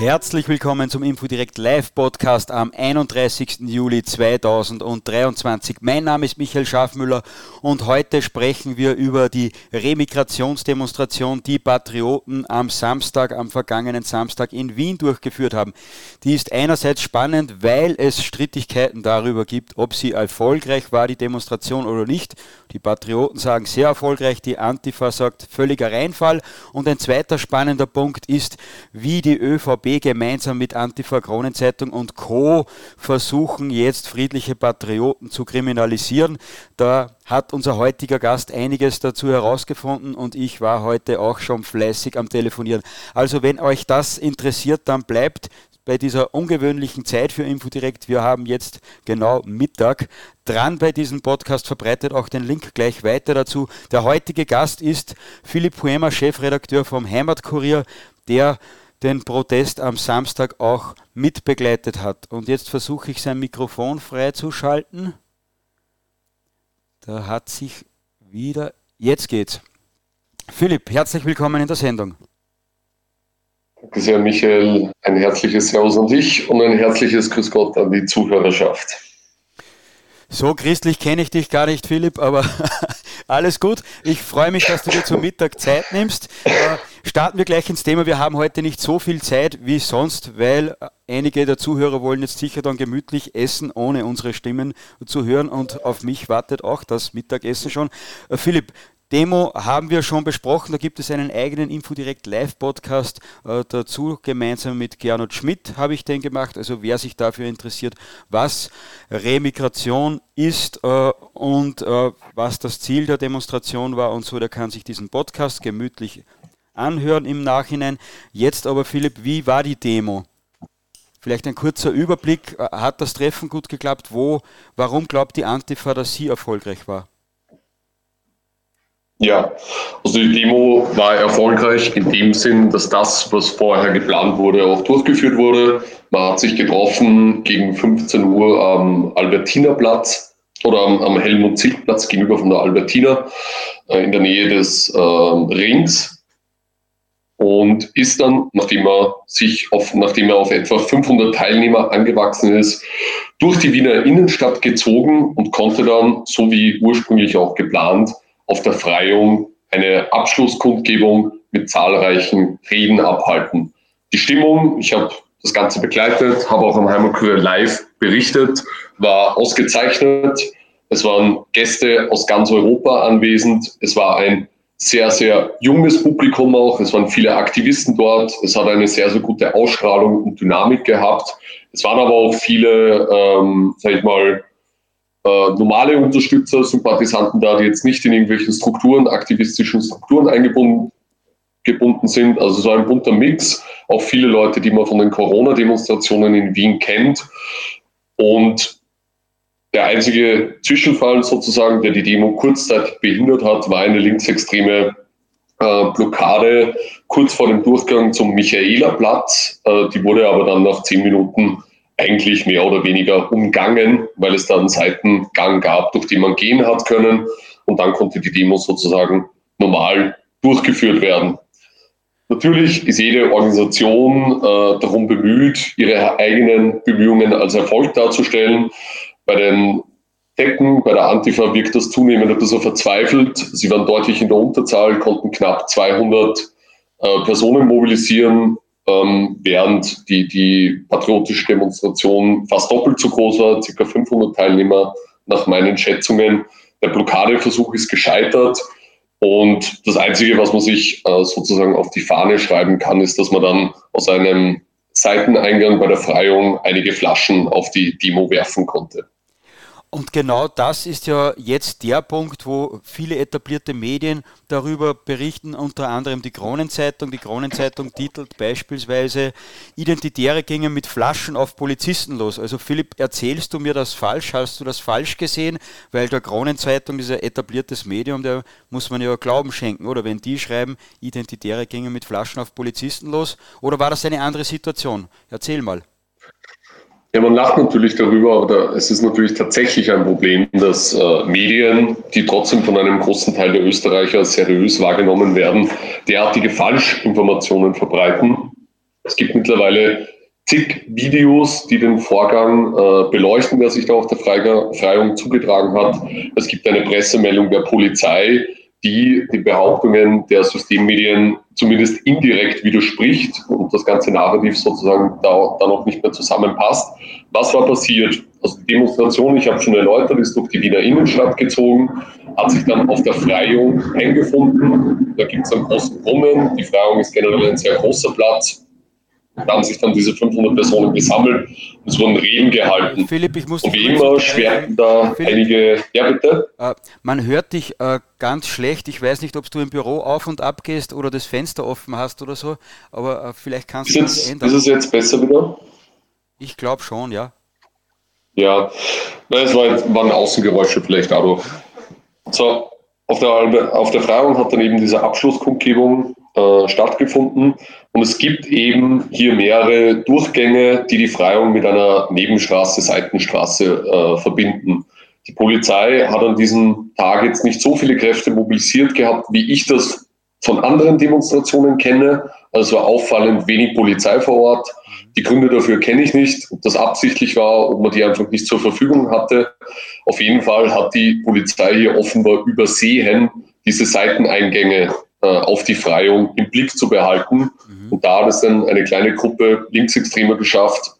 Herzlich willkommen zum Infodirect Live Podcast am 31. Juli 2023. Mein Name ist Michael Schafmüller und heute sprechen wir über die Remigrationsdemonstration, die Patrioten am Samstag, am vergangenen Samstag in Wien durchgeführt haben. Die ist einerseits spannend, weil es Strittigkeiten darüber gibt, ob sie erfolgreich war, die Demonstration oder nicht. Die Patrioten sagen sehr erfolgreich, die Antifa sagt völliger Reinfall. Und ein zweiter spannender Punkt ist, wie die ÖVP gemeinsam mit Antifa Kronenzeitung und Co. versuchen jetzt friedliche Patrioten zu kriminalisieren. Da hat unser heutiger Gast einiges dazu herausgefunden und ich war heute auch schon fleißig am Telefonieren. Also wenn euch das interessiert, dann bleibt bei dieser ungewöhnlichen Zeit für Infodirekt. Wir haben jetzt genau Mittag dran bei diesem Podcast, verbreitet auch den Link gleich weiter dazu. Der heutige Gast ist Philipp Huemer, Chefredakteur vom Heimatkurier, der den Protest am Samstag auch mitbegleitet hat. Und jetzt versuche ich sein Mikrofon freizuschalten. Da hat sich wieder. Jetzt geht's. Philipp, herzlich willkommen in der Sendung. Danke sehr, Michael. Ein herzliches Servus an dich und ein herzliches Grüß Gott an die Zuhörerschaft. So christlich kenne ich dich gar nicht, Philipp, aber alles gut. Ich freue mich, dass du dir zum Mittag Zeit nimmst. Äh, starten wir gleich ins Thema. Wir haben heute nicht so viel Zeit wie sonst, weil einige der Zuhörer wollen jetzt sicher dann gemütlich essen, ohne unsere Stimmen zu hören. Und auf mich wartet auch das Mittagessen schon. Äh, Philipp, Demo haben wir schon besprochen. Da gibt es einen eigenen Infodirect Live-Podcast äh, dazu. Gemeinsam mit Gernot Schmidt habe ich den gemacht. Also wer sich dafür interessiert, was Remigration ist äh, und äh, was das Ziel der Demonstration war und so, der kann sich diesen Podcast gemütlich anhören im Nachhinein. Jetzt aber Philipp, wie war die Demo? Vielleicht ein kurzer Überblick. Hat das Treffen gut geklappt? Wo, warum glaubt die Antifa, dass sie erfolgreich war? Ja, also die Demo war erfolgreich in dem Sinn, dass das, was vorher geplant wurde, auch durchgeführt wurde. Man hat sich getroffen gegen 15 Uhr am Albertinerplatz oder am, am Helmut-Zick-Platz gegenüber von der Albertiner äh, in der Nähe des äh, Rings und ist dann, nachdem er sich auf, nachdem er auf etwa 500 Teilnehmer angewachsen ist, durch die Wiener Innenstadt gezogen und konnte dann, so wie ursprünglich auch geplant, auf der Freiung eine Abschlusskundgebung mit zahlreichen Reden abhalten. Die Stimmung, ich habe das Ganze begleitet, habe auch am Heimatkurier live berichtet, war ausgezeichnet. Es waren Gäste aus ganz Europa anwesend. Es war ein sehr, sehr junges Publikum auch. Es waren viele Aktivisten dort. Es hat eine sehr, sehr gute Ausstrahlung und Dynamik gehabt. Es waren aber auch viele, ähm, sag ich mal, äh, normale Unterstützer, Sympathisanten da, die jetzt nicht in irgendwelchen Strukturen, aktivistischen Strukturen eingebunden gebunden sind. Also so ein bunter Mix. Auch viele Leute, die man von den Corona-Demonstrationen in Wien kennt. Und der einzige Zwischenfall sozusagen, der die Demo kurzzeitig behindert hat, war eine linksextreme äh, Blockade kurz vor dem Durchgang zum Michaelerplatz. Äh, die wurde aber dann nach zehn Minuten eigentlich mehr oder weniger umgangen, weil es da einen Seitengang gab, durch den man gehen hat können. Und dann konnte die Demo sozusagen normal durchgeführt werden. Natürlich ist jede Organisation äh, darum bemüht, ihre eigenen Bemühungen als Erfolg darzustellen. Bei den Decken, bei der Antifa wirkt das zunehmend ein bisschen verzweifelt. Sie waren deutlich in der Unterzahl, konnten knapp 200 äh, Personen mobilisieren ähm, während die, die patriotische Demonstration fast doppelt so groß war, ca. 500 Teilnehmer nach meinen Schätzungen. Der Blockadeversuch ist gescheitert. Und das Einzige, was man sich äh, sozusagen auf die Fahne schreiben kann, ist, dass man dann aus einem Seiteneingang bei der Freiung einige Flaschen auf die Demo werfen konnte. Und genau das ist ja jetzt der Punkt, wo viele etablierte Medien darüber berichten, unter anderem die Kronenzeitung. Die Kronenzeitung titelt beispielsweise, Identitäre gingen mit Flaschen auf Polizisten los. Also Philipp, erzählst du mir das falsch? Hast du das falsch gesehen? Weil der Kronenzeitung, dieser etabliertes Medium, der muss man ja Glauben schenken, oder? Wenn die schreiben, Identitäre gingen mit Flaschen auf Polizisten los. Oder war das eine andere Situation? Erzähl mal. Ja, man lacht natürlich darüber, aber es ist natürlich tatsächlich ein Problem, dass äh, Medien, die trotzdem von einem großen Teil der Österreicher seriös wahrgenommen werden, derartige Falschinformationen verbreiten. Es gibt mittlerweile zig Videos, die den Vorgang äh, beleuchten, der sich da auf der Freiung zugetragen hat. Es gibt eine Pressemeldung der Polizei, die die Behauptungen der Systemmedien zumindest indirekt widerspricht und das ganze Narrativ sozusagen da, da noch nicht mehr zusammenpasst. Was war passiert? Also die Demonstration, ich habe schon erläutert, ist durch die Wiener Innenstadt gezogen, hat sich dann auf der Freiung eingefunden. Da gibt es einen großen Brunnen. Die Freiung ist generell ein sehr großer Platz. Da haben sich dann diese 500 Personen gesammelt und es wurden Reden gehalten. Philipp, ich muss und wie immer schwerten da Philipp, einige. Ja, bitte. Äh, man hört dich äh, ganz schlecht. Ich weiß nicht, ob du im Büro auf und ab gehst oder das Fenster offen hast oder so, aber äh, vielleicht kannst du das ändern. Ist es jetzt besser wieder? Ich glaube schon, ja. Ja, es war, waren Außengeräusche vielleicht dadurch. So, auf der, auf der Freiung hat dann eben diese Abschlusskundgebung äh, stattgefunden. Und es gibt eben hier mehrere Durchgänge, die die Freiung mit einer Nebenstraße, Seitenstraße äh, verbinden. Die Polizei hat an diesem Tag jetzt nicht so viele Kräfte mobilisiert gehabt, wie ich das von anderen Demonstrationen kenne. Also war auffallend wenig Polizei vor Ort. Die Gründe dafür kenne ich nicht, ob das absichtlich war, ob man die einfach nicht zur Verfügung hatte. Auf jeden Fall hat die Polizei hier offenbar übersehen, diese Seiteneingänge äh, auf die Freiung im Blick zu behalten. Und da hat es dann eine kleine Gruppe Linksextremer geschafft,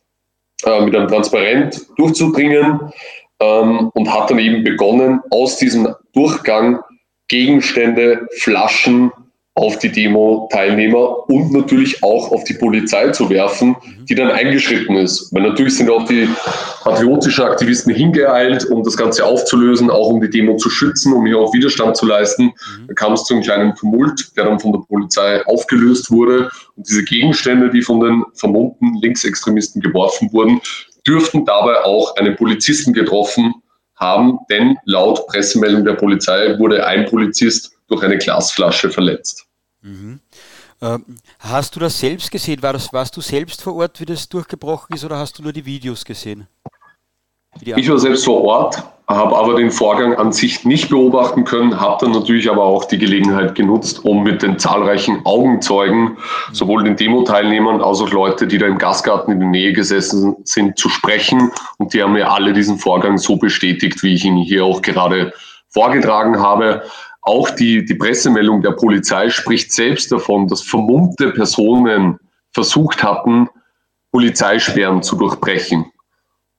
äh, mit einem Transparent durchzudringen ähm, und hat dann eben begonnen, aus diesem Durchgang Gegenstände, Flaschen, auf die Demo-Teilnehmer und natürlich auch auf die Polizei zu werfen, die dann eingeschritten ist. Weil natürlich sind auch die patriotischen Aktivisten hingeeilt, um das Ganze aufzulösen, auch um die Demo zu schützen, um hier auch Widerstand zu leisten. Mhm. Da kam es zu einem kleinen Tumult, der dann von der Polizei aufgelöst wurde. Und diese Gegenstände, die von den vermummten Linksextremisten geworfen wurden, dürften dabei auch einen Polizisten getroffen haben, denn laut Pressemeldung der Polizei wurde ein Polizist durch eine Glasflasche verletzt. Mhm. Ähm, hast du das selbst gesehen? War das, warst du selbst vor Ort, wie das durchgebrochen ist, oder hast du nur die Videos gesehen? Ich war selbst vor Ort, habe aber den Vorgang an sich nicht beobachten können, habe dann natürlich aber auch die Gelegenheit genutzt, um mit den zahlreichen Augenzeugen, sowohl den Demo-Teilnehmern als auch Leute, die da im Gasgarten in der Nähe gesessen sind, zu sprechen. Und die haben mir alle diesen Vorgang so bestätigt, wie ich ihn hier auch gerade vorgetragen habe. Auch die, die Pressemeldung der Polizei spricht selbst davon, dass vermummte Personen versucht hatten, Polizeisperren zu durchbrechen.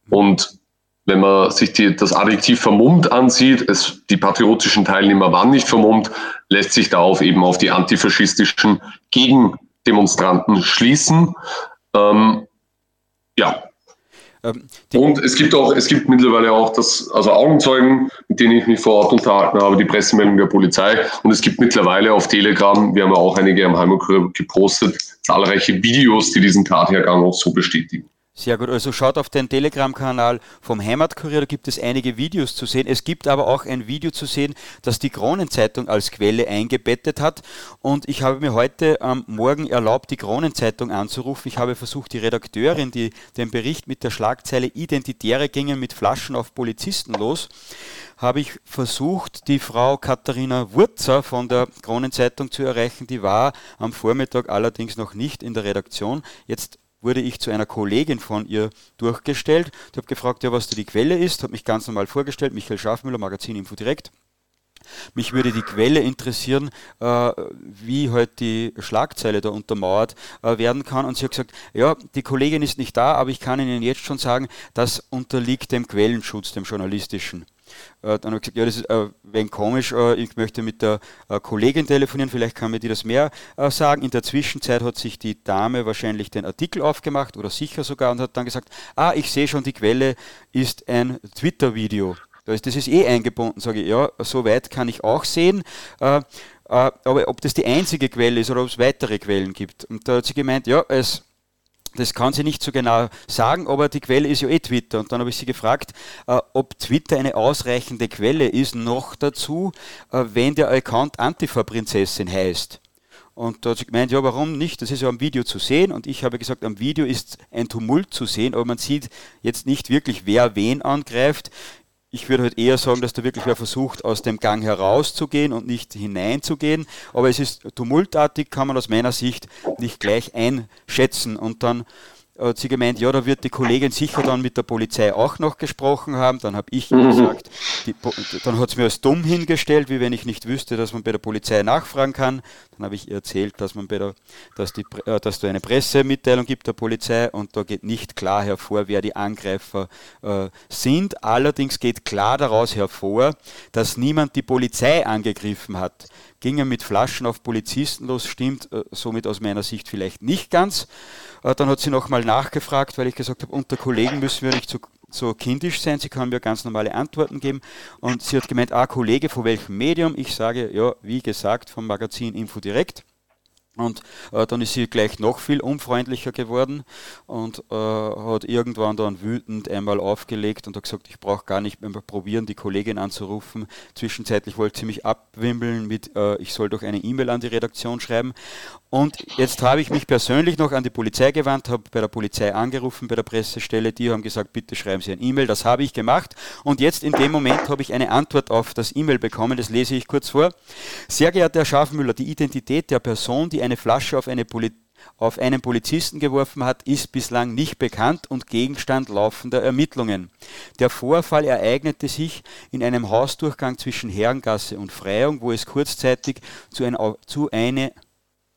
Und wenn man sich die, das Adjektiv vermummt ansieht, es, die patriotischen Teilnehmer waren nicht vermummt, lässt sich darauf eben auf die antifaschistischen Gegendemonstranten schließen. Ähm, ja, ähm, und es gibt auch, es gibt mittlerweile auch das, also Augenzeugen, mit denen ich mich vor Ort unterhalten habe, die Pressemeldung der Polizei. Und es gibt mittlerweile auf Telegram, wir haben ja auch einige am Heimatkurve gepostet, zahlreiche Videos, die diesen Tathergang auch so bestätigen. Sehr gut, also schaut auf den Telegram-Kanal vom Heimatkurier, da gibt es einige Videos zu sehen. Es gibt aber auch ein Video zu sehen, das die Kronenzeitung als Quelle eingebettet hat. Und ich habe mir heute am Morgen erlaubt, die Kronenzeitung anzurufen. Ich habe versucht, die Redakteurin, die den Bericht mit der Schlagzeile Identitäre gingen mit Flaschen auf Polizisten los, habe ich versucht, die Frau Katharina Wurzer von der Kronenzeitung zu erreichen. Die war am Vormittag allerdings noch nicht in der Redaktion. Jetzt wurde ich zu einer Kollegin von ihr durchgestellt. Ich habe gefragt, ja, was da die Quelle ist, habe mich ganz normal vorgestellt, Michael Schafmüller, Magazin Info Direkt. Mich würde die Quelle interessieren, äh, wie halt die Schlagzeile da untermauert äh, werden kann. Und sie hat gesagt, ja, die Kollegin ist nicht da, aber ich kann Ihnen jetzt schon sagen, das unterliegt dem Quellenschutz, dem journalistischen. Äh, dann habe ich gesagt, ja, das ist ein wenig komisch, äh, ich möchte mit der äh, Kollegin telefonieren, vielleicht kann mir die das mehr sagen. In der Zwischenzeit hat sich die Dame wahrscheinlich den Artikel aufgemacht oder sicher sogar und hat dann gesagt, ah, ich sehe schon, die Quelle ist ein Twitter-Video. Das ist eh eingebunden, sage ich, ja, so weit kann ich auch sehen. aber ob das die einzige Quelle ist oder ob es weitere Quellen gibt. Und da hat sie gemeint, ja, es das kann sie nicht so genau sagen, aber die Quelle ist ja eh Twitter. Und dann habe ich sie gefragt, äh, ob Twitter eine ausreichende Quelle ist, noch dazu, äh, wenn der Account Antifa-Prinzessin heißt. Und da hat sie gemeint, ja, warum nicht? Das ist ja am Video zu sehen. Und ich habe gesagt, am Video ist ein Tumult zu sehen, aber man sieht jetzt nicht wirklich, wer wen angreift. ich würde halt eher sagen, dass da wirklich wer versucht, aus dem Gang herauszugehen und nicht hineinzugehen. Aber es ist tumultartig, kann man aus meiner Sicht nicht gleich einschätzen. Und dann hat sie gemeint, ja, da wird die Kollegin sicher dann mit der Polizei auch noch gesprochen haben. Dann habe ich mhm. gesagt, die, dann hat es mir als dumm hingestellt, wie wenn ich nicht wüsste, dass man bei der Polizei nachfragen kann. Dann habe ich ihr erzählt, dass man bei der, dass die, äh, dass da eine Pressemitteilung gibt der Polizei und da geht nicht klar hervor, wer die Angreifer äh, sind. Allerdings geht klar daraus hervor, dass niemand die Polizei angegriffen hat gingen mit Flaschen auf Polizisten los, stimmt äh, somit aus meiner Sicht vielleicht nicht ganz. Äh, dann hat sie nochmal nachgefragt, weil ich gesagt habe, unter Kollegen müssen wir nicht so, so kindisch sein, sie kann mir ganz normale Antworten geben. Und sie hat gemeint, ah, Kollege, von welchem Medium? Ich sage, ja, wie gesagt, vom Magazin Info Direkt. Und äh, dann ist sie gleich noch viel unfreundlicher geworden und äh, hat irgendwann dann wütend einmal aufgelegt und hat gesagt, ich brauche gar nicht mehr probieren, die Kollegin anzurufen. Zwischenzeitlich wollte sie mich abwimmeln mit, äh, ich soll doch eine E-Mail an die Redaktion schreiben. Und jetzt habe ich mich persönlich noch an die Polizei gewandt, habe bei der Polizei angerufen, bei der Pressestelle. Die haben gesagt, bitte schreiben Sie ein E-Mail. Das habe ich gemacht. Und jetzt in dem Moment habe ich eine Antwort auf das E-Mail bekommen. Das lese ich kurz vor. Sehr geehrter Herr Schafmüller, die Identität der Person, die eine Flasche auf, eine Poli auf einen Polizisten geworfen hat, ist bislang nicht bekannt und Gegenstand laufender Ermittlungen. Der Vorfall ereignete sich in einem Hausdurchgang zwischen Herrengasse und Freiung, wo es kurzzeitig zu, ein, zu eine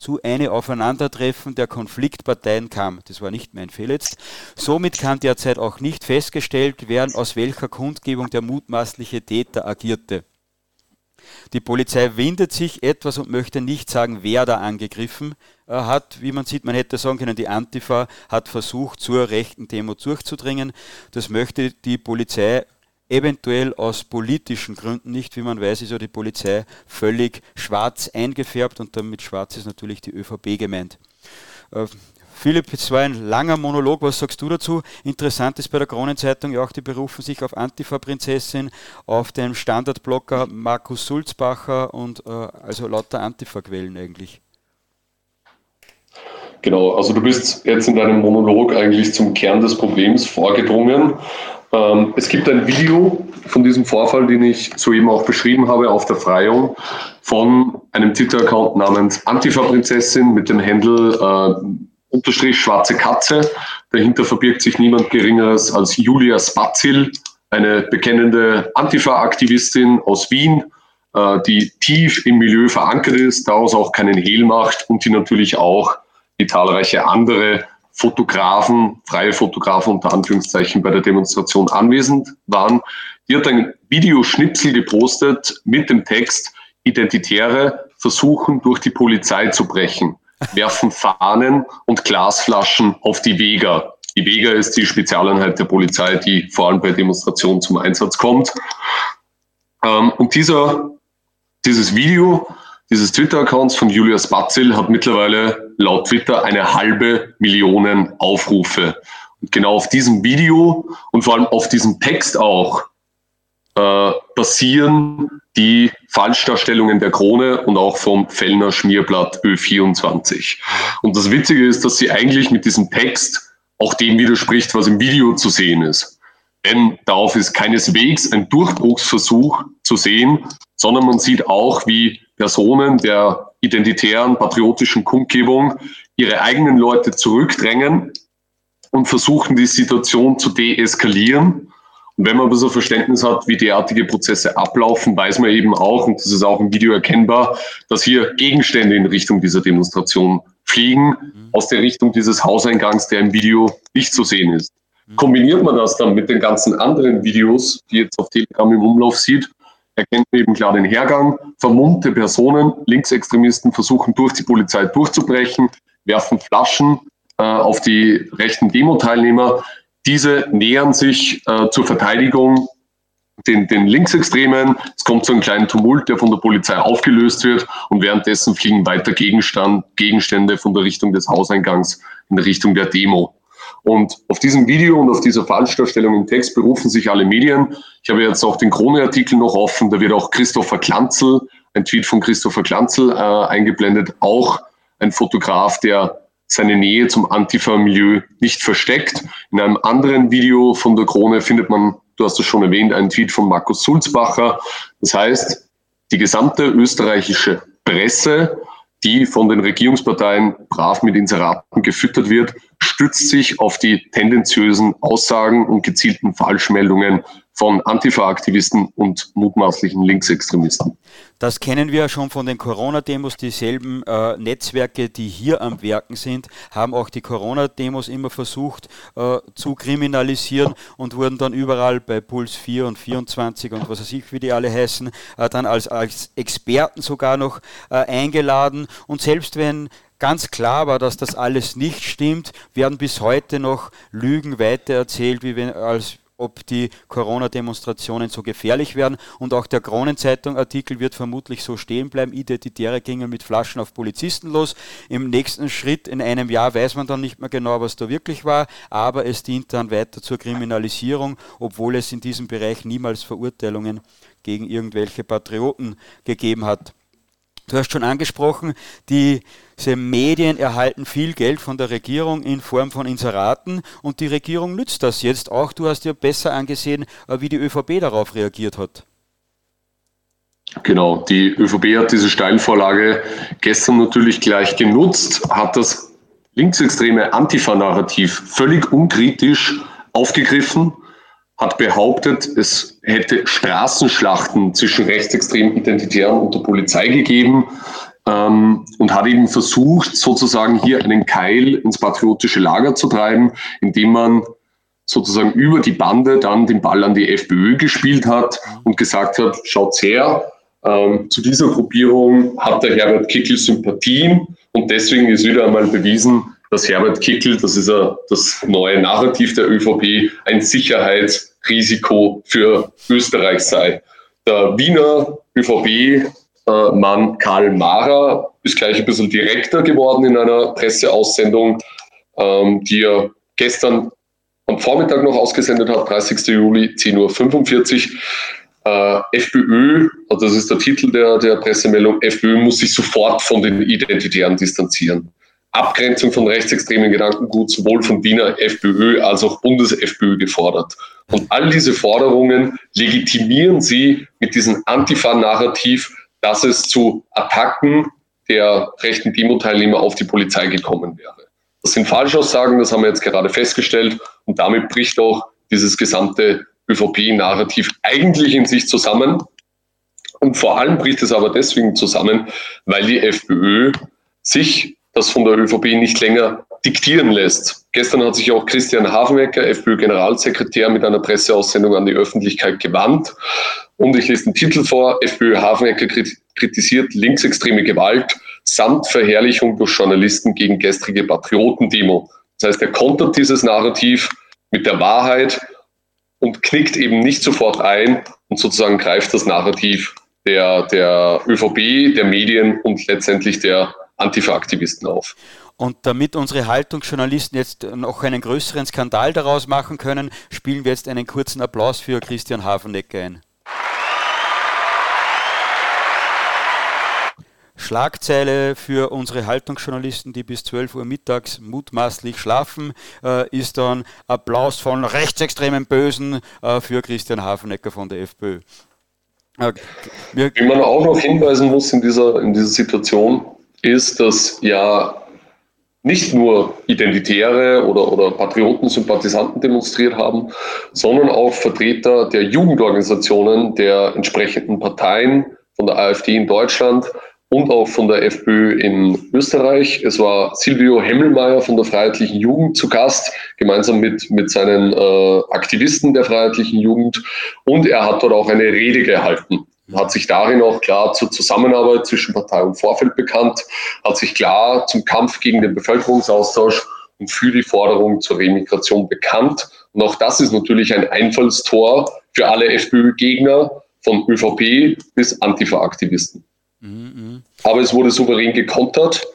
zu einem Aufeinandertreffen der Konfliktparteien kam. Das war nicht mein Fehler jetzt. Somit kann derzeit auch nicht festgestellt werden, aus welcher Kundgebung der mutmaßliche Täter agierte. Die Polizei windet sich etwas und möchte nicht sagen, wer da angegriffen äh, hat. Wie man sieht, man hätte sagen können, die Antifa hat versucht, zur rechten Demo durchzudringen. Das möchte die Polizei eventuell aus politischen Gründen nicht. Wie man weiß, ist ja die Polizei völlig schwarz eingefärbt und damit schwarz ist natürlich die ÖVP gemeint. Äh, Philipp, es war ein langer Monolog. Was sagst du dazu? Interessant ist bei der Kronenzeitung ja auch, die berufen sich auf Antifa-Prinzessin, auf den Standardblocker Markus Sulzbacher und äh, also lauter Antifa-Quellen eigentlich. Genau, also du bist jetzt in deinem Monolog eigentlich zum Kern des Problems vorgedrungen. Ähm, es gibt ein Video von diesem Vorfall, den ich soeben auch beschrieben habe, auf der Freiung von einem Twitter-Account namens Antifa-Prinzessin mit dem Handle äh, unterstrich schwarze Katze. Dahinter verbirgt sich niemand Geringeres als Julia Spazil, eine bekennende Antifa-Aktivistin aus Wien, äh, die tief im Milieu verankert ist, daraus auch keinen Hehl macht und die natürlich auch wie zahlreiche andere Fotografen, freie Fotografen unter Anführungszeichen bei der Demonstration anwesend waren. Die hat ein Videoschnipsel gepostet mit dem Text, Identitäre versuchen durch die Polizei zu brechen, werfen Fahnen und Glasflaschen auf die Vega. Die Vega ist die Spezialeinheit der Polizei, die vor allem bei Demonstrationen zum Einsatz kommt. Ähm, und dieser, dieses Video dieses Twitter-Accounts von Julius Batzil hat mittlerweile laut Twitter eine halbe Million Aufrufe. Und genau auf diesem Video und vor allem auf diesem Text auch äh, basieren die Falschdarstellungen der Krone und auch vom Fellner Schmierblatt Ö24. Und das Witzige ist, dass sie eigentlich mit diesem Text auch dem widerspricht, was im Video zu sehen ist. Denn darauf ist keineswegs ein Durchbruchsversuch zu sehen, sondern man sieht auch, wie Personen der identitären, patriotischen Kundgebung ihre eigenen Leute zurückdrängen und versuchen, die Situation zu deeskalieren. Und wenn man aber so Verständnis hat, wie derartige Prozesse ablaufen, weiß man eben auch, und das ist auch im Video erkennbar, dass hier Gegenstände in Richtung dieser Demonstration fliegen, mhm. aus der Richtung dieses Hauseingangs, der im Video nicht zu sehen ist. Mhm. Kombiniert man das dann mit den ganzen anderen Videos, die jetzt auf Telegram im Umlauf sieht, erkennt man eben klar den Hergang. Vermummte Personen, Linksextremisten versuchen durch die Polizei durchzubrechen, werfen Flaschen äh, auf die rechten Demo-Teilnehmer. Diese nähern sich äh, zur Verteidigung den, den Linksextremen. Es kommt zu einem kleinen Tumult, der von der Polizei aufgelöst wird und währenddessen fliegen weiter Gegenstand, Gegenstände von der Richtung des Hauseingangs in Richtung der Demo. Und auf diesem Video und auf dieser Falschdarstellung im Text berufen sich alle Medien. Ich habe jetzt auch den Krone-Artikel noch offen. Da wird auch Christopher Klanzel, ein Tweet von Christopher Klanzel äh, eingeblendet, auch ein Fotograf, der seine Nähe zum Antifa-Milieu nicht versteckt. In einem anderen Video von der Krone findet man du hast es schon erwähnt, ein Tweet von Markus Sulzbacher. Das heißt, die gesamte österreichische Presse, die von den Regierungsparteien brav mit Inseraten gefüttert wird, stützt sich auf die tendenziösen Aussagen und gezielten Falschmeldungen von Antifa-Aktivisten und mutmaßlichen Linksextremisten. Das kennen wir schon von den Corona-Demos. Dieselben äh, Netzwerke, die hier am Werken sind, haben auch die Corona-Demos immer versucht äh, zu kriminalisieren und wurden dann überall bei Puls 4 und 24 und was weiß ich, wie die alle heißen, äh, dann als, als Experten sogar noch äh, eingeladen. Und selbst wenn ganz klar war, dass das alles nicht stimmt, werden bis heute noch Lügen weitererzählt, wie wenn, als ob die Corona-Demonstrationen so gefährlich werden. Und auch der Kronenzeitung-Artikel wird vermutlich so stehen bleiben. Identitäre gingen mit Flaschen auf Polizisten los. Im nächsten Schritt in einem Jahr weiß man dann nicht mehr genau, was da wirklich war, aber es dient dann weiter zur Kriminalisierung, obwohl es in diesem Bereich niemals Verurteilungen gegen irgendwelche Patrioten gegeben hat. Du hast schon angesprochen, diese Medien erhalten viel Geld von der Regierung in Form von Inseraten und die Regierung nützt das jetzt auch. Du hast dir besser angesehen, äh, wie die ÖVP darauf reagiert hat. Genau, die ÖVP hat diese Steilvorlage gestern natürlich gleich genutzt, hat das linksextreme Antifa-Narrativ völlig unkritisch aufgegriffen hat behauptet, es hätte Straßenschlachten zwischen rechtsextremen Identitären und der Polizei gegeben ähm, und hat eben versucht, sozusagen hier einen Keil ins patriotische Lager zu treiben, indem man sozusagen über die Bande dann den Ball an die FPÖ gespielt hat und gesagt hat, schaut her, ähm, zu dieser Gruppierung hat der Herbert Kickel Sympathien und deswegen ist wieder einmal bewiesen, dass Herbert Kickl, das ist das neue Narrativ der ÖVP, ein Sicherheitsrisiko für Österreich sei. Der Wiener ÖVP-Mann Karl Mara ist gleich ein bisschen direkter geworden in einer Presseaussendung, ähm, die er gestern am Vormittag noch ausgesendet hat, 30. Juli, 10.45 Uhr. Äh, FPÖ, also das ist der Titel der, der Pressemeldung, FPÖ muss sich sofort von den Identitären distanzieren. Abgrenzung von rechtsextremen Gedankengut sowohl von Wiener FPÖ als auch Bundes-FPÖ gefordert. Und all diese Forderungen legitimieren sie mit diesem Antifa-Narrativ, dass es zu Attacken der rechten Demo-Teilnehmer auf die Polizei gekommen wäre. Das sind Falschaussagen, das haben wir jetzt gerade festgestellt. Und damit bricht auch dieses gesamte ÖVP-Narrativ eigentlich in sich zusammen. Und vor allem bricht es aber deswegen zusammen, weil die FPÖ sich das von der ÖVP nicht länger diktieren lässt. Gestern hat sich auch Christian Hafenwecker, FPÖ-Generalsekretär, mit einer Presseaussendung an die Öffentlichkeit gewandt. Und ich lese den Titel vor. FPÖ Hafenwecker kritisiert linksextreme Gewalt samt Verherrlichung durch Journalisten gegen gestrige Patriotendemo. Das heißt, er kontert dieses Narrativ mit der Wahrheit und knickt eben nicht sofort ein und sozusagen greift das Narrativ der, der ÖVP, der Medien und letztendlich der Antifa-Aktivisten auf. Und damit unsere Haltungsjournalisten jetzt noch einen größeren Skandal daraus machen können, spielen wir jetzt einen kurzen Applaus für Christian Hafenecke ein. Schlagzeile für unsere Haltungsjournalisten, die bis 12 Uhr mittags mutmaßlich schlafen, äh, ist dann Applaus von rechtsextremen Bösen äh, für Christian Hafenecker von der FPÖ. Äh, Wie man auch noch hinweisen muss in dieser, in dieser Situation, ist, dass ja nicht nur Identitäre oder, oder Patrioten, Sympathisanten demonstriert haben, sondern auch Vertreter der Jugendorganisationen der entsprechenden Parteien, von der AfD in Deutschland und auch von der FPÖ in Österreich. Es war Silvio Hemmelmeier von der Freiheitlichen Jugend zu Gast, gemeinsam mit, mit seinen äh, Aktivisten der Freiheitlichen Jugend. Und er hat dort auch eine Rede gehalten hat sich darin auch klar zur Zusammenarbeit zwischen Partei und Vorfeld bekannt, hat sich klar zum Kampf gegen den Bevölkerungsaustausch und für die Forderung zur Remigration bekannt. Und auch das ist natürlich ein Einfallstor für alle FPÖ-Gegner von ÖVP bis Antifa-Aktivisten. Mhm, Aber es wurde souverän gekontert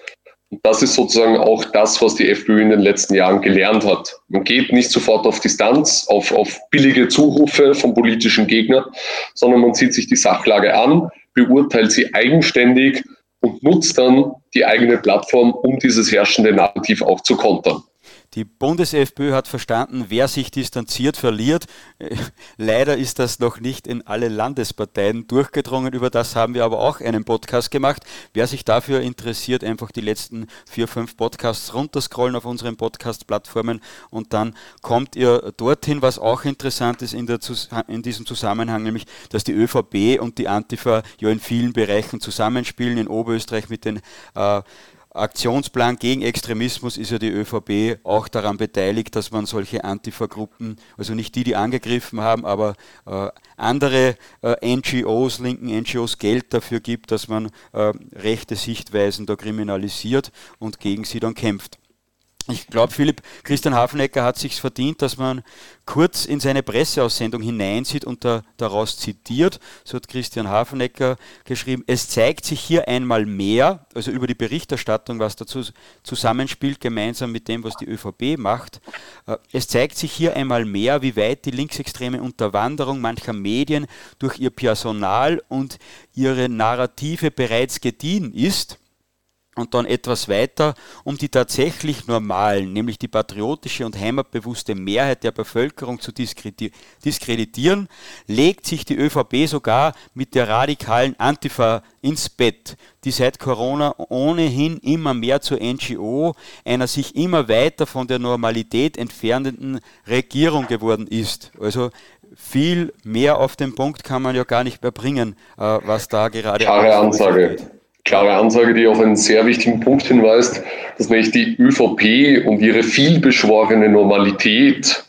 das ist sozusagen auch das, was die FPÖ in den letzten Jahren gelernt hat. Man geht nicht sofort auf Distanz, auf, auf billige Zurufe von politischen Gegnern, sondern man zieht sich die Sachlage an, beurteilt sie eigenständig und nutzt dann die eigene Plattform, um dieses herrschende Narrativ auch zu kontern. Die Bundes-FPÖ hat verstanden, wer sich distanziert, verliert. Leider ist das noch nicht in alle Landesparteien durchgedrungen. Über das haben wir aber auch einen Podcast gemacht. Wer sich dafür interessiert, einfach die letzten vier, fünf Podcasts runterscrollen auf unseren Podcast-Plattformen und dann kommt ihr dorthin. Was auch interessant ist in, der, in diesem Zusammenhang, nämlich, dass die ÖVP und die Antifa ja in vielen Bereichen zusammenspielen. In Oberösterreich mit den äh, Aktionsplan gegen Extremismus ist ja die ÖVP auch daran beteiligt, dass man solche Antifa-Gruppen, also nicht die, die angegriffen haben, aber äh, andere äh, NGOs, linken NGOs Geld dafür gibt, dass man äh, rechte Sichtweisen da kriminalisiert und gegen sie dann kämpft. Ich glaube, Philipp Christian Hafenecker hat sich verdient, dass man kurz in seine Presseaussendung hineinsieht und da, daraus zitiert. So hat Christian Hafenecker geschrieben, es zeigt sich hier einmal mehr, also über die Berichterstattung, was dazu zusammenspielt, gemeinsam mit dem, was die ÖVP macht. Äh, es zeigt sich hier einmal mehr, wie weit die linksextreme Unterwanderung mancher Medien durch ihr Personal und ihre Narrative bereits gediehen ist und dann etwas weiter, um die tatsächlich normalen, nämlich die patriotische und heimatbewusste Mehrheit der Bevölkerung zu diskreditieren, legt sich die ÖVP sogar mit der radikalen Antifa ins Bett, die seit Corona ohnehin immer mehr zur NGO, einer sich immer weiter von der Normalität entfernenden Regierung geworden ist. Also viel mehr auf den Punkt kann man ja gar nicht mehr bringen, äh, was da gerade. Klare Ansage. Geht klare Ansage, die auf einen sehr wichtigen Punkt hinweist, dass nämlich die ÖVP und ihre vielbeschworene Normalität,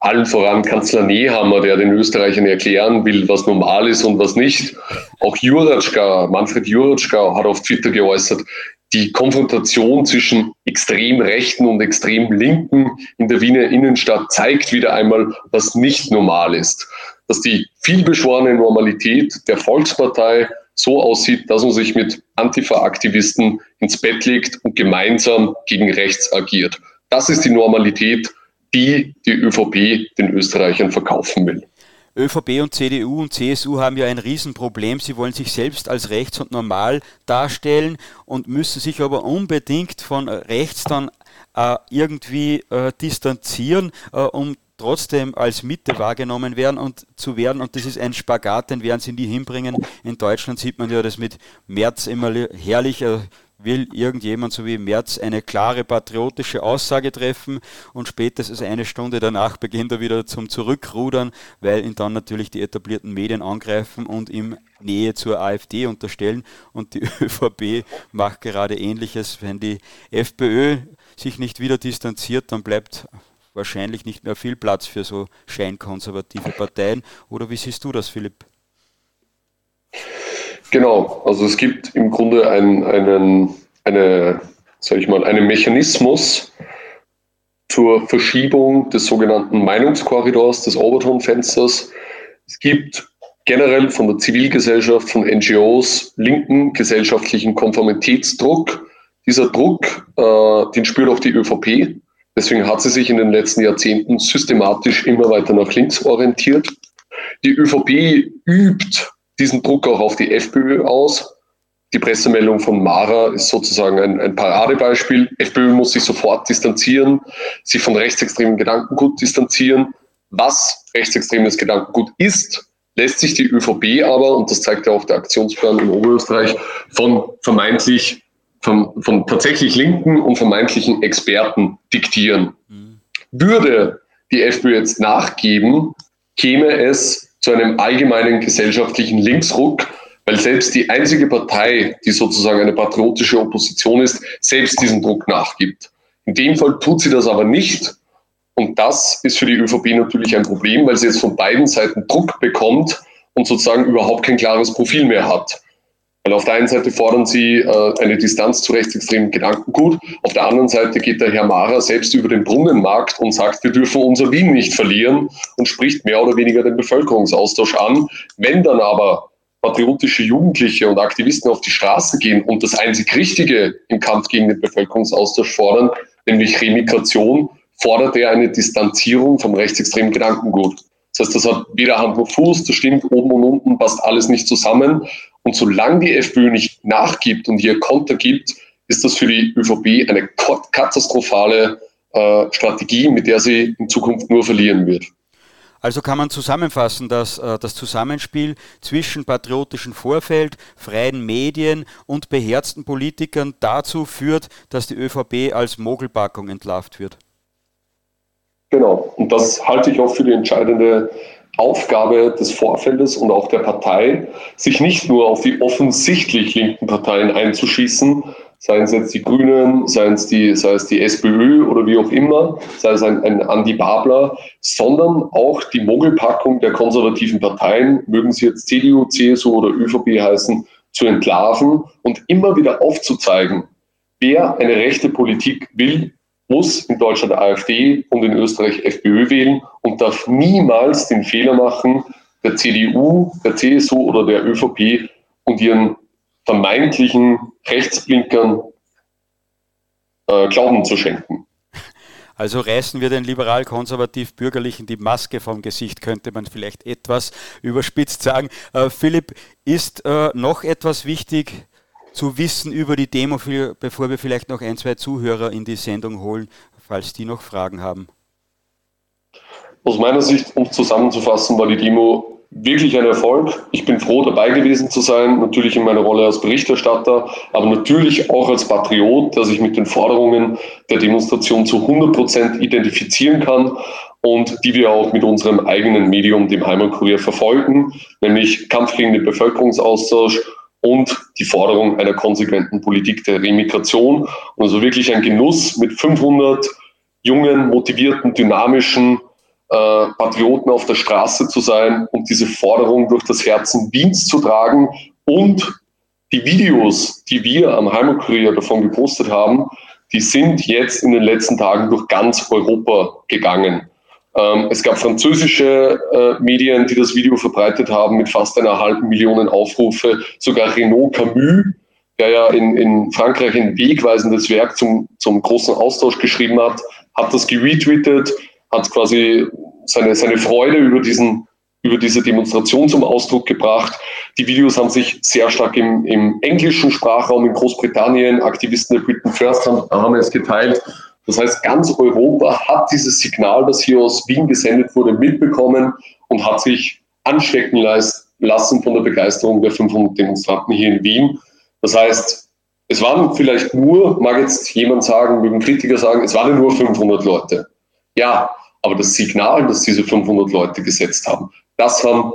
allen voran Kanzler Nehammer, der den Österreichern erklären will, was normal ist und was nicht, auch Juratschka, Manfred Juratschka hat auf Twitter geäußert, die Konfrontation zwischen extrem Rechten und extrem Linken in der Wiener Innenstadt zeigt wieder einmal, was nicht normal ist. Dass die vielbeschworene Normalität der Volkspartei so aussieht, dass man sich mit Antifa-Aktivisten ins Bett legt und gemeinsam gegen rechts agiert. Das ist die Normalität, die die ÖVP den Österreichern verkaufen will. ÖVP und CDU und CSU haben ja ein Riesenproblem. Sie wollen sich selbst als rechts und normal darstellen und müssen sich aber unbedingt von rechts dann äh, irgendwie äh, distanzieren, äh, um trotzdem als Mitte wahrgenommen werden und zu werden. Und das ist ein Spagat, den werden sie nie hinbringen. In Deutschland sieht man ja das mit März immer herrlich. Äh, will irgendjemand so wie März eine klare patriotische Aussage treffen und spätestens eine Stunde danach beginnt er wieder zum Zurückrudern, weil ihn dann natürlich die etablierten Medien angreifen und ihm Nähe zur AfD unterstellen. Und die ÖVP macht gerade ähnliches. Wenn die FPÖ sich nicht wieder distanziert, dann bleibt wahrscheinlich nicht mehr viel Platz für so scheinkonservative Parteien. Oder wie siehst du das, Philipp? Genau, also es gibt im Grunde einen, einen, eine, sag ich mal, einen Mechanismus zur Verschiebung des sogenannten Meinungskorridors, des Overton-Fensters. Es gibt generell von der Zivilgesellschaft, von NGOs, linken gesellschaftlichen Konformitätsdruck. Dieser Druck, äh, den spürt auch die ÖVP. Deswegen hat sie sich in den letzten Jahrzehnten systematisch immer weiter nach links orientiert. Die ÖVP übt diesen Druck auch auf die FPÖ aus. Die Pressemeldung von Mara ist sozusagen ein, ein Paradebeispiel. FPÖ muss sich sofort distanzieren, sich von rechtsextremen Gedankengut distanzieren. Was rechtsextremes Gedankengut ist, lässt sich die ÖVP aber, und das zeigt ja auch der Aktionsplan in Oberösterreich, von vermeintlich von, von tatsächlich linken und vermeintlichen Experten diktieren. Mhm. Würde die FPÖ jetzt nachgeben, käme es zu einem allgemeinen gesellschaftlichen Linksruck, weil selbst die einzige Partei, die sozusagen eine patriotische Opposition ist, selbst diesen Druck nachgibt. In dem Fall tut sie das aber nicht. Und das ist für die ÖVP natürlich ein Problem, weil sie jetzt von beiden Seiten Druck bekommt und sozusagen überhaupt kein klares Profil mehr hat. Weil auf der einen Seite fordern sie äh, eine Distanz zu rechtsextremen Gedankengut, auf der anderen Seite geht der Herr Mara selbst über den Brunnenmarkt und sagt, wir dürfen unser Wien nicht verlieren und spricht mehr oder weniger den Bevölkerungsaustausch an. Wenn dann aber patriotische Jugendliche und Aktivisten auf die Straße gehen und das einzig Richtige im Kampf gegen den Bevölkerungsaustausch fordern, nämlich Remigration, fordert er eine Distanzierung vom rechtsextremen Gedankengut. Das heißt, das hat weder Hand noch Fuß, das stimmt oben und unten, passt alles nicht zusammen. Und solange die FPÖ nicht nachgibt und hier Konter gibt, ist das für die ÖVP eine katastrophale äh, Strategie, mit der sie in Zukunft nur verlieren wird. Also kann man zusammenfassen, dass äh, das Zusammenspiel zwischen patriotischen Vorfeld, freien Medien und beherzten Politikern dazu führt, dass die ÖVP als Mogelpackung entlarvt wird. Genau, und das halte ich auch für die entscheidende Aufgabe des Vorfeldes und auch der Partei, sich nicht nur auf die offensichtlich linken Parteien einzuschießen, seien es jetzt die Grünen, seien es die, sei es die SPÖ oder wie auch immer, sei es ein, ein Andi Babler, sondern auch die Mogelpackung der konservativen Parteien, mögen sie jetzt CDU, CSU oder ÖVP heißen, zu entlarven und immer wieder aufzuzeigen, wer eine rechte Politik will, muss in Deutschland AfD und in Österreich FPÖ wählen und darf niemals den Fehler machen, der CDU, der CSU oder der ÖVP und ihren vermeintlichen Rechtsblinkern äh, Glauben zu schenken. Also reißen wir den liberal-konservativ-bürgerlichen die Maske vom Gesicht, könnte man vielleicht etwas überspitzt sagen. Äh, Philipp, ist äh, noch etwas wichtig zu wissen über die Demo, bevor wir vielleicht noch ein, zwei Zuhörer in die Sendung holen, falls die noch Fragen haben? Aus meiner Sicht, um zusammenzufassen, war die Demo wirklich ein Erfolg. Ich bin froh, dabei gewesen zu sein, natürlich in meiner Rolle als Berichterstatter, aber natürlich auch als Patriot, dass ich mit den Forderungen der Demonstration zu 100 Prozent identifizieren kann und die wir auch mit unserem eigenen Medium, dem Heimatkurier, verfolgen, nämlich Kampf gegen den Bevölkerungsaustausch und die Forderung einer konsequenten Politik der Remigration. Also wirklich ein Genuss mit 500 jungen, motivierten, dynamischen äh, Patrioten auf der Straße zu sein und diese Forderung durch das Herzen Wiens zu tragen und die Videos, die wir am Heimatkurier davon gepostet haben, die sind jetzt in den letzten Tagen durch ganz Europa gegangen. Ähm, es gab französische äh, Medien, die das Video verbreitet haben mit fast einer halben Million Aufrufe. Sogar Renaud Camus, der ja in, in Frankreich ein wegweisendes Werk zum, zum großen Austausch geschrieben hat, hat das geretweetet hat quasi seine, seine Freude über, diesen, über diese Demonstration zum Ausdruck gebracht. Die Videos haben sich sehr stark im, im englischen Sprachraum in Großbritannien, Aktivisten der Britain First haben, haben es geteilt. Das heißt, ganz Europa hat dieses Signal, das hier aus Wien gesendet wurde, mitbekommen und hat sich anstecken lassen von der Begeisterung der 500 Demonstranten hier in Wien. Das heißt, es waren vielleicht nur, mag jetzt jemand sagen, mögen Kritiker sagen, es waren nur 500 Leute. Ja, aber das Signal, das diese 500 Leute gesetzt haben, das haben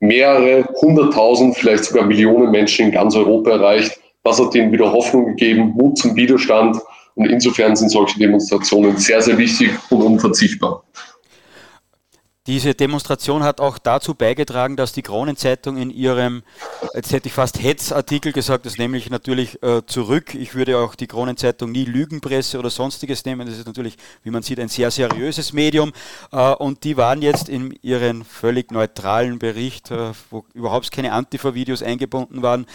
mehrere hunderttausend, vielleicht sogar Millionen Menschen in ganz Europa erreicht. Das hat ihnen wieder Hoffnung gegeben, Mut zum Widerstand. Und insofern sind solche Demonstrationen sehr, sehr wichtig und unverzichtbar. Diese Demonstration hat auch dazu beigetragen, dass die Kronenzeitung in ihrem, jetzt hätte ich fast Hetzartikel gesagt, das nehme ich natürlich äh, zurück. Ich würde auch die Kronenzeitung nie Lügenpresse oder sonstiges nehmen. Das ist natürlich, wie man sieht, ein sehr seriöses Medium. Äh, und die waren jetzt in ihren völlig neutralen Bericht, äh, wo überhaupt keine Antifa-Videos eingebunden waren,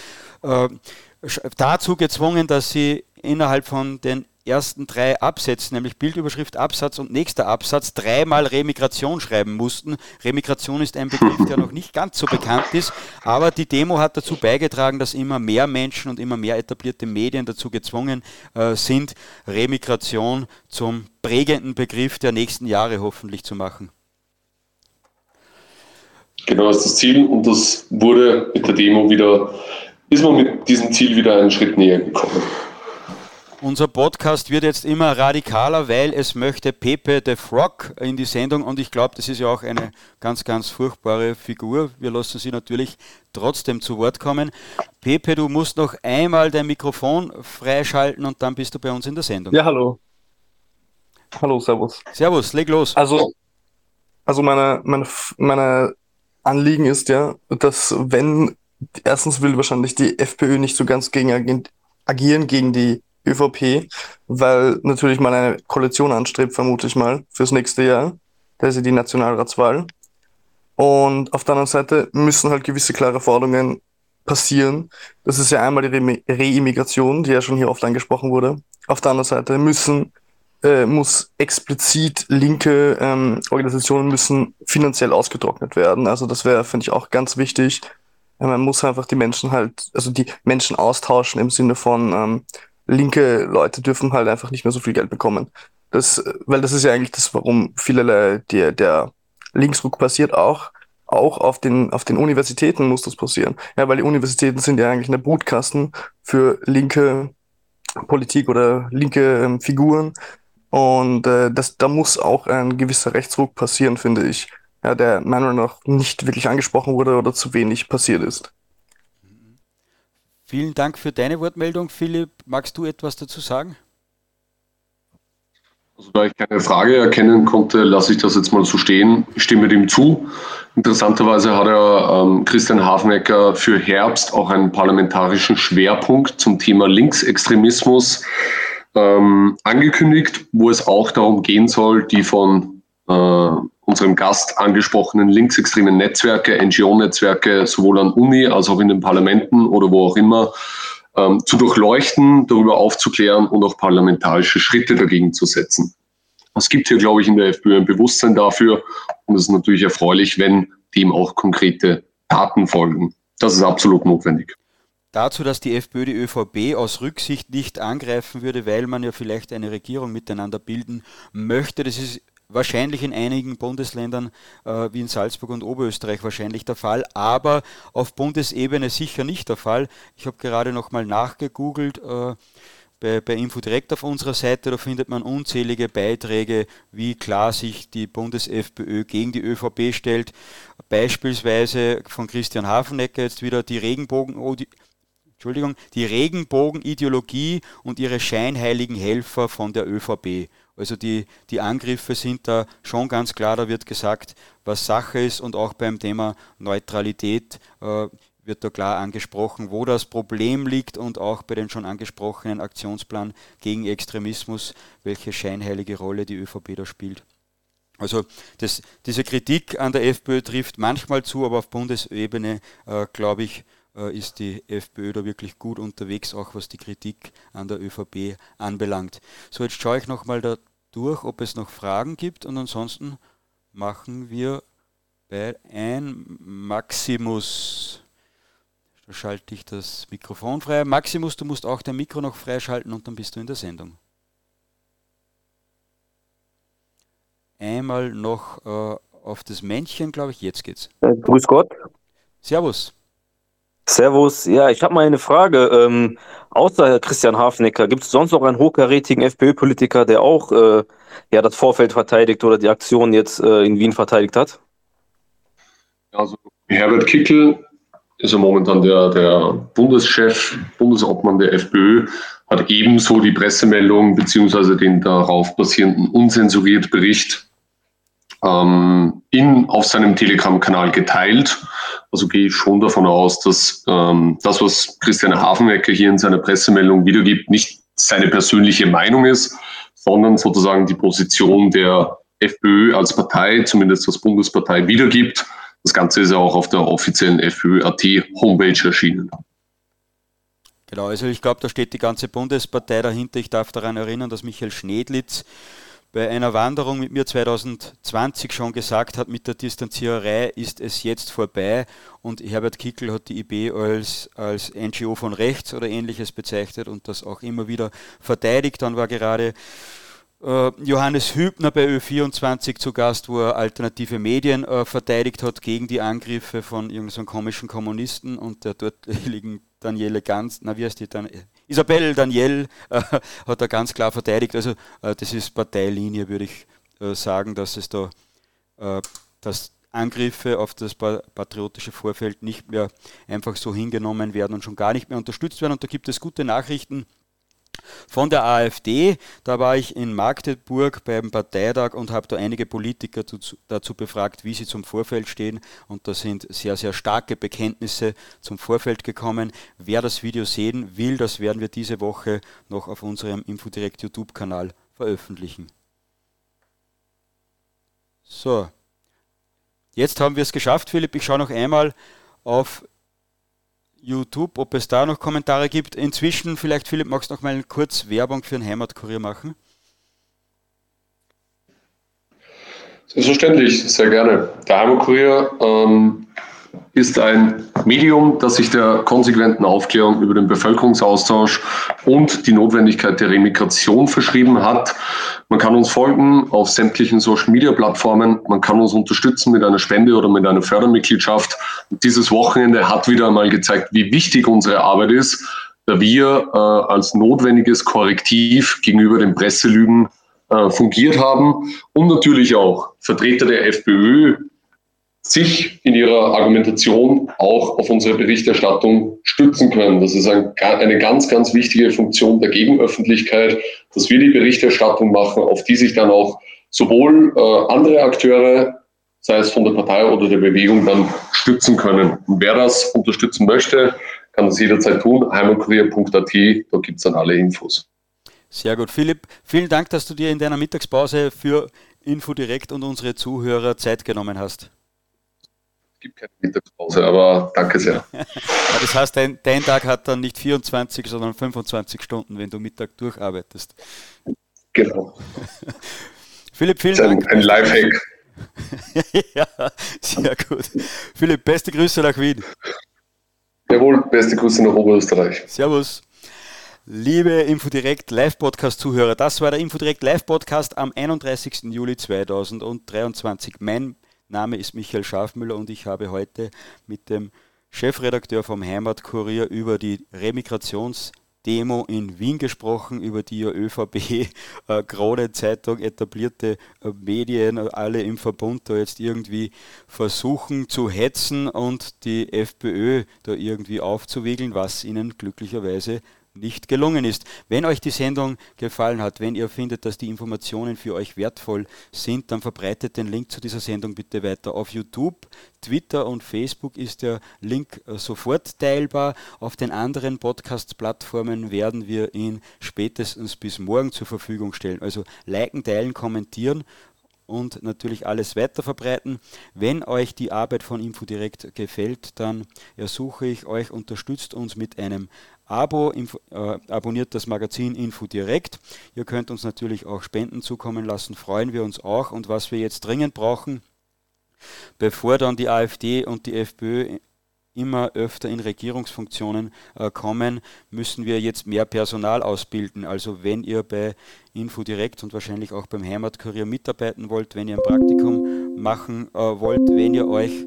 dazu gezwungen, dass sie innerhalb von den ersten drei Absätzen, nämlich Bildüberschrift, Absatz und nächster Absatz, dreimal Remigration schreiben mussten. Remigration ist ein Begriff, der noch nicht ganz so bekannt ist, aber die Demo hat dazu beigetragen, dass immer mehr Menschen und immer mehr etablierte Medien dazu gezwungen äh, sind, Remigration zum prägenden Begriff der nächsten Jahre hoffentlich zu machen. Genau, das ist das Ziel und das wurde mit der Demo wieder, ist man mit diesem Ziel wieder einen Schritt näher gekommen. Unser Podcast wird jetzt immer radikaler, weil es möchte Pepe the Frog in die Sendung und ich glaube, das ist ja auch eine ganz, ganz furchtbare Figur. Wir lassen sie natürlich trotzdem zu Wort kommen. Pepe, du musst noch einmal dein Mikrofon freischalten und dann bist du bei uns in der Sendung. Ja, hallo. Hallo, Servus. Servus, leg los. Also, also meine, meine, meine Anliegen ist ja, dass wenn, erstens will wahrscheinlich die FPÖ nicht so ganz gegen agieren gegen die ÖVP, weil natürlich mal eine Koalition anstrebt, vermute ich mal, fürs nächste Jahr. Da ist ja die Nationalratswahl. Und auf der anderen Seite müssen halt gewisse klare Forderungen passieren. Das ist ja einmal die Reimmigration, die ja schon hier oft angesprochen wurde. Auf der anderen Seite müssen äh, muss explizit linke ähm, Organisationen müssen finanziell ausgetrocknet werden. Also das wäre, finde ich, auch ganz wichtig. Man muss einfach die Menschen halt, also die Menschen austauschen im Sinne von ähm, linke Leute dürfen halt einfach nicht mehr so viel Geld bekommen. Das, weil das ist ja eigentlich das, warum vielerlei der, der Linksruck passiert auch. Auch auf den, auf den Universitäten muss das passieren. Ja, weil die Universitäten sind ja eigentlich eine Brutkasten für linke Politik oder linke ähm, Figuren. Und äh, das, da muss auch ein gewisser Rechtsruck passieren, finde ich. Ja, der meiner nach nicht wirklich angesprochen wurde oder zu wenig passiert ist. Vielen Dank für deine Wortmeldung. Philipp, magst du etwas dazu sagen? Also da ich keine Frage erkennen konnte, lasse ich das jetzt mal so stehen. Ich stimme dem zu. Interessanterweise hat er ähm, Christian Hafnecker für Herbst auch einen parlamentarischen Schwerpunkt zum Thema Linksextremismus ähm, angekündigt, wo es auch darum gehen soll, die von äh, unserem Gast angesprochenen linksextremen Netzwerke, NGO-Netzwerke, sowohl an Uni als auch in den Parlamenten oder wo auch immer, ähm, zu durchleuchten, darüber aufzuklären und auch parlamentarische Schritte dagegen zu setzen. Es gibt hier, glaube ich, in der FPÖ ein Bewusstsein dafür und es ist natürlich erfreulich, wenn dem auch konkrete Taten folgen. Das ist absolut notwendig. Dazu, dass die FPÖ die ÖVP aus Rücksicht nicht angreifen würde, weil man ja vielleicht eine Regierung miteinander bilden möchte, das ist wahrscheinlich in einigen Bundesländern äh, wie in Salzburg und Oberösterreich wahrscheinlich der Fall, aber auf Bundesebene sicher nicht der Fall. Ich habe gerade nochmal nachgegoogelt. Äh, bei, bei Infodirect auf unserer Seite, da findet man unzählige Beiträge, wie klar sich die Bundes-FPÖ gegen die ÖVP stellt. Beispielsweise von Christian Hafenecker jetzt wieder die Regenbogen, oh, die, die Regenbogenideologie und ihre scheinheiligen Helfer von der ÖVP. Also die, die Angriffe sind da schon ganz klar, da wird gesagt, was Sache ist und auch beim Thema Neutralität äh, wird da klar angesprochen, wo das Problem liegt und auch bei den schon angesprochenen Aktionsplan gegen Extremismus, welche scheinheilige Rolle die ÖVP da spielt. Also das, diese Kritik an der FPÖ trifft manchmal zu, aber auf Bundesebene, äh, glaube ich, ist die FPÖ da wirklich gut unterwegs, auch was die Kritik an der ÖVP anbelangt. So, jetzt schaue ich nochmal da durch, ob es noch Fragen gibt und ansonsten machen wir bei ein Maximus. Da schalte ich das Mikrofon frei. Maximus, du musst auch dein Mikro noch freischalten und dann bist du in der Sendung. Einmal noch äh, auf das Männchen, glaube ich, jetzt geht's. Äh, grüß Gott. Servus. Servus, ja, ich habe mal eine Frage. Ähm, außer Christian Hafnecker, gibt es sonst noch einen hochkarätigen FPÖ-Politiker, der auch äh, ja, das Vorfeld verteidigt oder die Aktion jetzt äh, in Wien verteidigt hat? Also Herbert Kickel ist ja momentan der, der Bundeschef, Bundesobmann der FPÖ, hat ebenso die Pressemeldung beziehungsweise den darauf basierenden unzensuriert Bericht ähm, in, auf seinem Telegram-Kanal geteilt. Also gehe ich schon davon aus, dass ähm, das, was Christian Hafenwecker hier in seiner Pressemeldung wiedergibt, nicht seine persönliche Meinung ist, sondern sozusagen die Position der FPÖ als Partei, zumindest als Bundespartei, wiedergibt. Das Ganze ist ja auch auf der offiziellen FPÖ.at Homepage erschienen. Genau, also ich glaube, da steht die ganze Bundespartei dahinter. Ich darf daran erinnern, dass Michael Schnedlitz bei einer Wanderung mit mir 2020 schon gesagt hat, mit der Distanziererei ist es jetzt vorbei und Herbert Kickel hat die IB als, als NGO von rechts oder ähnliches bezeichnet und das auch immer wieder verteidigt. Dann war gerade äh, Johannes Hübner bei Ö24 zu Gast, wo er alternative Medien äh, verteidigt hat gegen die Angriffe von irgendeinem komischen Kommunisten und der dort liegen Daniele Ganz, na wie heißt die dann? Isabelle Daniel äh, hat er ganz klar verteidigt. Also äh, das ist Parteilinie, würde ich äh, sagen, dass es da, äh, dass Angriffe auf das patriotische Vorfeld nicht mehr einfach so hingenommen werden und schon gar nicht mehr unterstützt werden. Und da gibt es gute Nachrichten von der AfD. Da war ich in Magdeburg beim Parteitag und habe da einige Politiker dazu befragt, wie sie zum Vorfeld stehen. Und da sind sehr, sehr starke Bekenntnisse zum Vorfeld gekommen. Wer das Video sehen will, das werden wir diese Woche noch auf unserem Infodirect YouTube-Kanal veröffentlichen. So, jetzt haben wir es geschafft, Philipp. Ich schaue noch einmal auf YouTube, ob es da noch Kommentare gibt. Inzwischen, vielleicht Philipp, magst du noch mal kurz Werbung für den Heimatkurier machen? Selbstverständlich, sehr gerne. Der Heimatkurier ähm, ist ein Medium, das sich der konsequenten Aufklärung über den Bevölkerungsaustausch und die Notwendigkeit der Remigration verschrieben hat. Man kann uns folgen auf sämtlichen Social-Media-Plattformen. Man kann uns unterstützen mit einer Spende oder mit einer Fördermitgliedschaft. Und dieses Wochenende hat wieder einmal gezeigt, wie wichtig unsere Arbeit ist, da wir äh, als notwendiges Korrektiv gegenüber den Presselügen äh, fungiert haben und natürlich auch Vertreter der FPÖ sich in ihrer Argumentation auch auf unsere Berichterstattung stützen können. Das ist ein, eine ganz, ganz wichtige Funktion der Gegenöffentlichkeit, dass wir die Berichterstattung machen, auf die sich dann auch sowohl äh, andere Akteure, sei es von der Partei oder der Bewegung, dann stützen können. Und wer das unterstützen möchte, kann das jederzeit tun. heimatkurier.at, da gibt es dann alle Infos. Sehr gut. Philipp, vielen Dank, dass du dir in deiner Mittagspause für Info direkt und unsere Zuhörer Zeit genommen hast gibt keine Mittagspause, aber danke sehr. das heißt, dein, dein, Tag hat dann nicht 24, sondern 25 Stunden, wenn du Mittag durcharbeitest. Genau. Philipp, vielen ein, Dank. Ein Lifehack. ja, sehr gut. Philipp, beste Grüße nach Wien. Jawohl, beste Grüße nach Oberösterreich. Servus. Liebe Infodirect Live-Podcast-Zuhörer, das war der Infodirect Live-Podcast am 31. Juli 2023. Mein Name ist Michael Schafmüller und ich habe heute mit dem Chefredakteur vom Heimatkurier über die Remigrationsdemo in Wien gesprochen, über die ja ÖVP, äh, Krone Zeitung, etablierte äh, Medien, äh, alle im Verbund da jetzt irgendwie versuchen zu hetzen und die FPÖ da irgendwie aufzuwiegeln, was ihnen glücklicherweise nicht gelungen ist. Wenn euch die Sendung gefallen hat, wenn ihr findet, dass die Informationen für euch wertvoll sind, dann verbreitet den Link zu dieser Sendung bitte weiter. Auf YouTube, Twitter und Facebook ist der Link äh, sofort teilbar. Auf den anderen Podcast-Plattformen werden wir ihn spätestens bis morgen zur Verfügung stellen. Also liken, teilen, kommentieren und natürlich alles weiter verbreiten. Wenn euch die Arbeit von InfoDirect gefällt, dann ersuche ich euch, unterstützt uns mit einem Abo, äh, abonniert das Magazin Info direkt. Ihr könnt uns natürlich auch Spenden zukommen lassen, freuen wir uns auch. Und was wir jetzt dringend brauchen, bevor dann die AfD und die FPÖ immer öfter in Regierungsfunktionen äh, kommen, müssen wir jetzt mehr Personal ausbilden. Also wenn ihr bei Info direkt und wahrscheinlich auch beim Heimatkurier mitarbeiten wollt, wenn ihr ein Praktikum machen äh, wollt, wenn ihr euch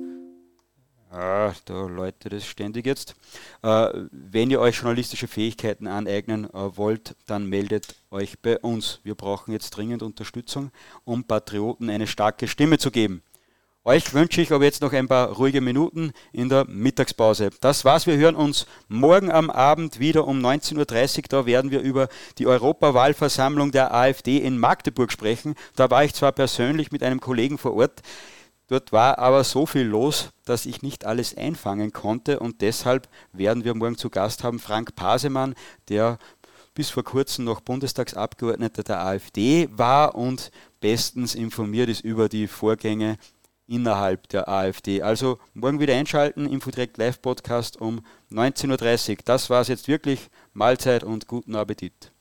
Ah, da läutet es ständig jetzt. Äh, wenn ihr euch journalistische Fähigkeiten aneignen äh, wollt, dann meldet euch bei uns. Wir brauchen jetzt dringend Unterstützung, um Patrioten eine starke Stimme zu geben. Euch wünsche ich aber jetzt noch ein paar ruhige Minuten in der Mittagspause. Das war's. Wir hören uns morgen am Abend wieder um 19.30 Uhr. Da werden wir über die Europawahlversammlung der AfD in Magdeburg sprechen. Da war ich zwar persönlich mit einem Kollegen vor Ort. Dort war aber so viel los, dass ich nicht alles einfangen konnte und deshalb werden wir morgen zu Gast haben Frank Pasemann, der bis vor kurzem noch Bundestagsabgeordneter der AfD war und bestens informiert ist über die Vorgänge innerhalb der AfD. Also morgen wieder einschalten, Infodirect Live Podcast um 19.30 Uhr. Das war es jetzt wirklich. Mahlzeit und guten Appetit.